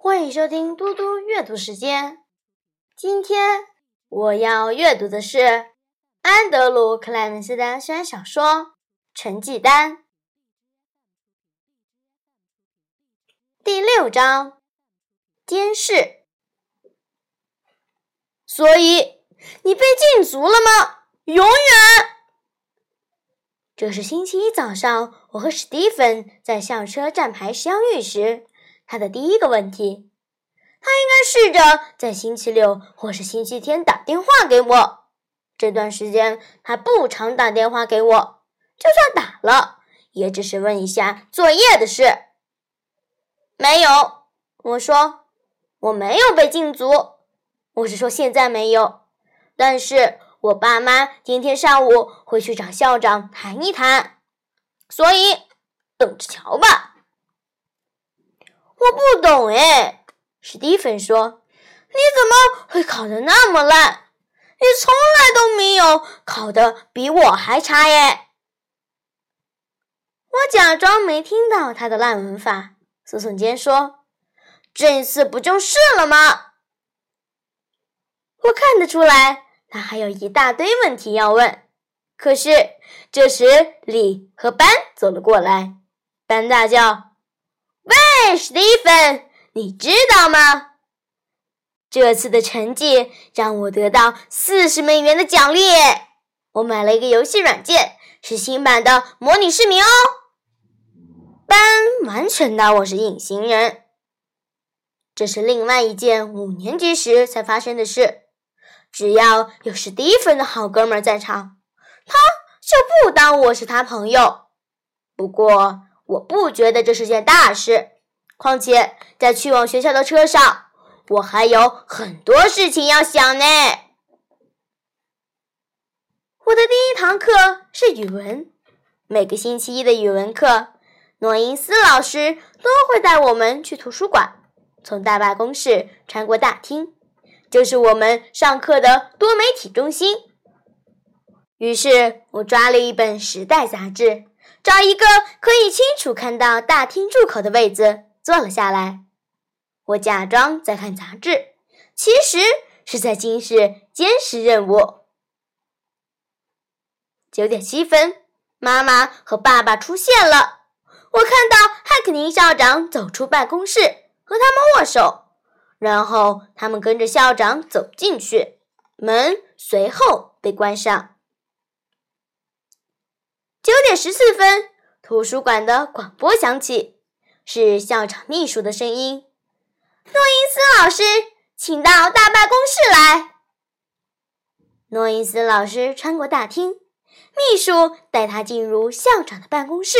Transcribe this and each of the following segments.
欢迎收听嘟嘟阅读时间。今天我要阅读的是安德鲁·克莱门斯的小说《成绩单》第六章：监视。所以你被禁足了吗？永远。这是星期一早上，我和史蒂芬在校车站牌相遇时。他的第一个问题，他应该试着在星期六或是星期天打电话给我。这段时间他不常打电话给我，就算打了，也只是问一下作业的事。没有，我说我没有被禁足，我是说现在没有。但是我爸妈今天上午会去找校长谈一谈，所以等着瞧吧。我不懂哎，史蒂芬说：“你怎么会考得那么烂？你从来都没有考得比我还差耶！”我假装没听到他的烂文法，耸耸肩说：“这次不就是了吗？”我看得出来，他还有一大堆问题要问。可是这时，李和班走了过来，班大叫。喂，史蒂芬，你知道吗？这次的成绩让我得到四十美元的奖励。我买了一个游戏软件，是新版的模拟市民哦。班完全当我是隐形人。这是另外一件五年级时才发生的事。只要有史蒂芬的好哥们在场，他就不当我是他朋友。不过。我不觉得这是件大事，况且在去往学校的车上，我还有很多事情要想呢。我的第一堂课是语文，每个星期一的语文课，诺因斯老师都会带我们去图书馆，从大办公室穿过大厅，就是我们上课的多媒体中心。于是我抓了一本《时代》杂志。找一个可以清楚看到大厅入口的位子，坐了下来。我假装在看杂志，其实是在监视监视任务。九点七分，妈妈和爸爸出现了。我看到汉克尼校长走出办公室，和他们握手，然后他们跟着校长走进去，门随后被关上。九点十四分，图书馆的广播响起，是校长秘书的声音：“诺因斯老师，请到大办公室来。”诺因斯老师穿过大厅，秘书带他进入校长的办公室。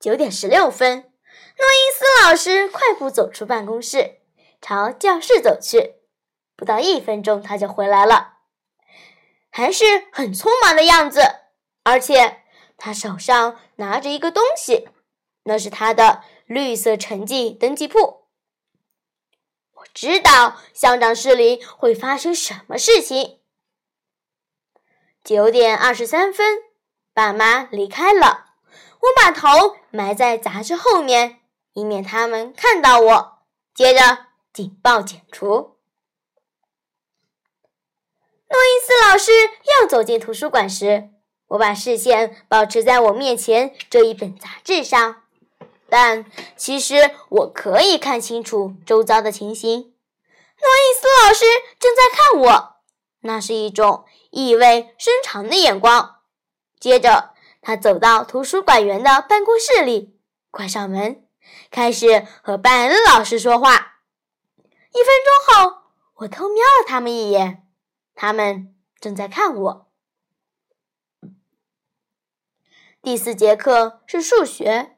九点十六分，诺因斯老师快步走出办公室，朝教室走去。不到一分钟，他就回来了。还是很匆忙的样子，而且他手上拿着一个东西，那是他的绿色成绩登记簿。我知道校长室里会发生什么事情。九点二十三分，爸妈离开了，我把头埋在杂志后面，以免他们看到我。接着警报解除。诺伊斯老师又走进图书馆时，我把视线保持在我面前这一本杂志上，但其实我可以看清楚周遭的情形。诺伊斯老师正在看我，那是一种意味深长的眼光。接着，他走到图书馆员的办公室里，关上门，开始和拜恩老师说话。一分钟后，我偷瞄了他们一眼。他们正在看我。第四节课是数学，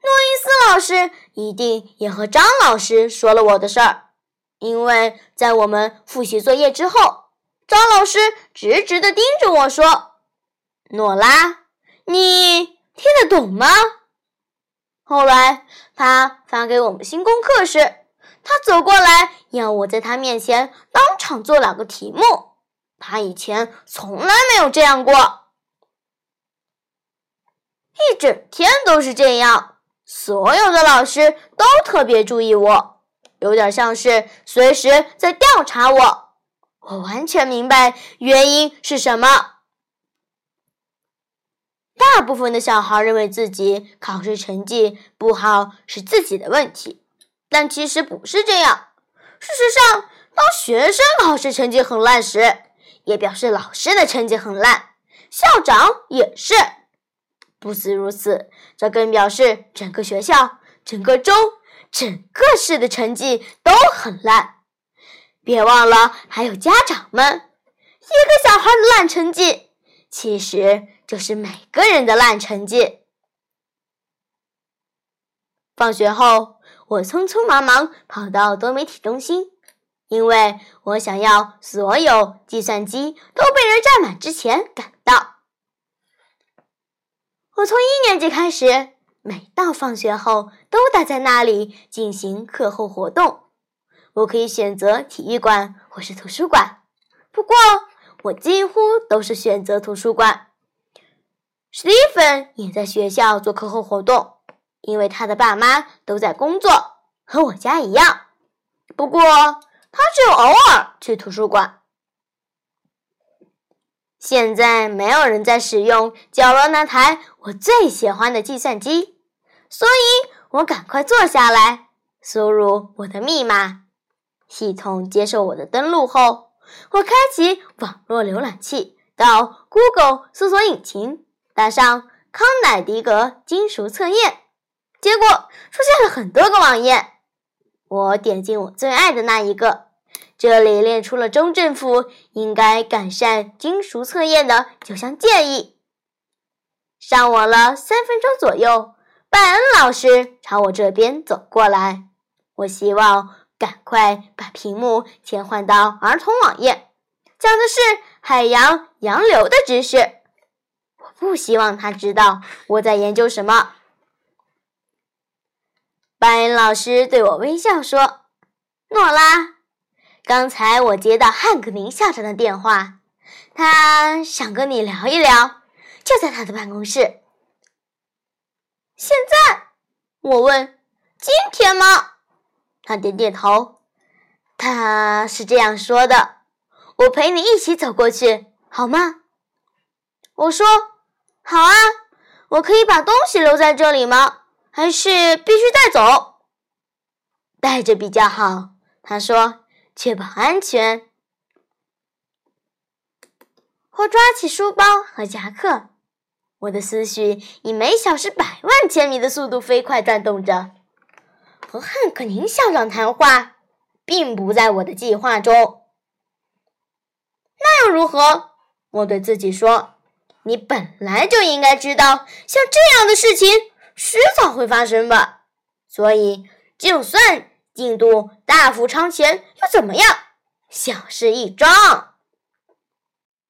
诺伊斯老师一定也和张老师说了我的事儿，因为在我们复习作业之后，张老师直直的盯着我说：“诺拉，你听得懂吗？”后来他发给我们新功课时，他走过来要我在他面前当场做两个题目。他以前从来没有这样过，一整天都是这样。所有的老师都特别注意我，有点像是随时在调查我。我完全明白原因是什么。大部分的小孩认为自己考试成绩不好是自己的问题，但其实不是这样。事实上，当学生考试成绩很烂时，也表示老师的成绩很烂，校长也是。不止如此，这更表示整个学校、整个州、整个市的成绩都很烂。别忘了，还有家长们。一个小孩的烂成绩，其实就是每个人的烂成绩。放学后，我匆匆忙忙跑到多媒体中心，因为我想要所有计算机都被人占满之前赶到。我从一年级开始，每到放学后都待在那里进行课后活动。我可以选择体育馆或是图书馆，不过我几乎都是选择图书馆。史蒂芬也在学校做课后活动，因为他的爸妈都在工作，和我家一样。不过他只有偶尔去图书馆。现在没有人在使用角落那台我最喜欢的计算机，所以我赶快坐下来，输入我的密码。系统接受我的登录后，我开启网络浏览器，到 Google 搜索引擎，打上康乃狄格金属测验，结果出现了很多个网页。我点进我最爱的那一个，这里列出了州政府应该改善金属测验的九项建议。上网了三分钟左右，拜恩老师朝我这边走过来，我希望。赶快把屏幕切换到儿童网页，讲的是海洋洋流的知识。我不希望他知道我在研究什么。拜恩老师对我微笑说：“诺拉，刚才我接到汉克林校长的电话，他想跟你聊一聊，就在他的办公室。现在？”我问：“今天吗？”他点点头，他是这样说的：“我陪你一起走过去，好吗？”我说：“好啊。”我可以把东西留在这里吗？还是必须带走？带着比较好。他说：“确保安全。”我抓起书包和夹克，我的思绪以每小时百万千米的速度飞快转动着。和汉克宁校长谈话，并不在我的计划中。那又如何？我对自己说：“你本来就应该知道，像这样的事情迟早会发生吧。所以，就算进度大幅超前，又怎么样？小事一桩。”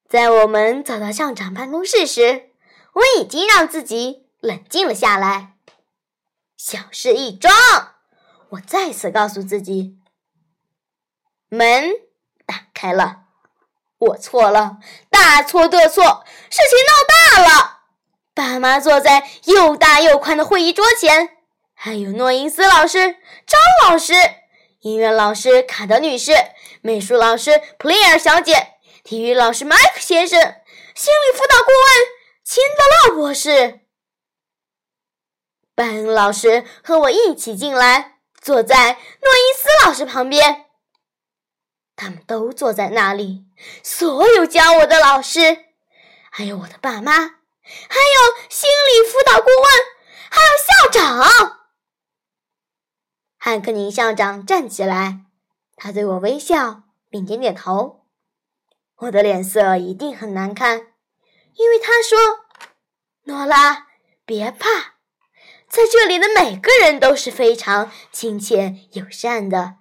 在我们走到校长办公室时，我已经让自己冷静了下来。小事一桩。我再次告诉自己，门打开了，我错了，大错特错，事情闹大了。爸妈坐在又大又宽的会议桌前，还有诺因斯老师、张老师、音乐老师卡德女士、美术老师普利尔小姐、体育老师麦克先生、心理辅导顾问辛德勒博士、班恩老师和我一起进来。坐在诺伊斯老师旁边，他们都坐在那里。所有教我的老师，还有我的爸妈，还有心理辅导顾问，还有校长。汉克宁校长站起来，他对我微笑并点点头。我的脸色一定很难看，因为他说：“诺拉，别怕。”在这里的每个人都是非常亲切友善的。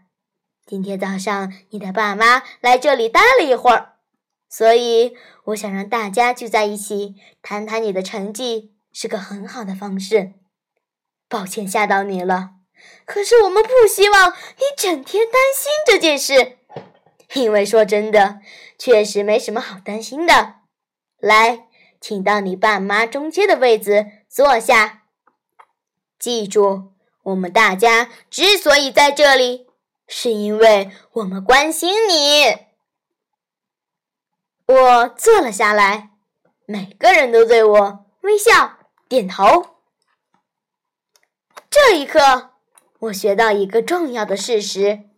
今天早上你的爸妈来这里待了一会儿，所以我想让大家聚在一起谈谈你的成绩，是个很好的方式。抱歉吓到你了，可是我们不希望你整天担心这件事，因为说真的，确实没什么好担心的。来，请到你爸妈中间的位子坐下。记住，我们大家之所以在这里，是因为我们关心你。我坐了下来，每个人都对我微笑点头。这一刻，我学到一个重要的事实：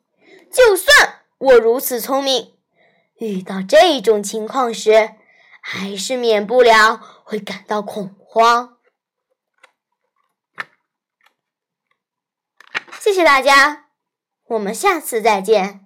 就算我如此聪明，遇到这种情况时，还是免不了会感到恐慌。谢谢大家，我们下次再见。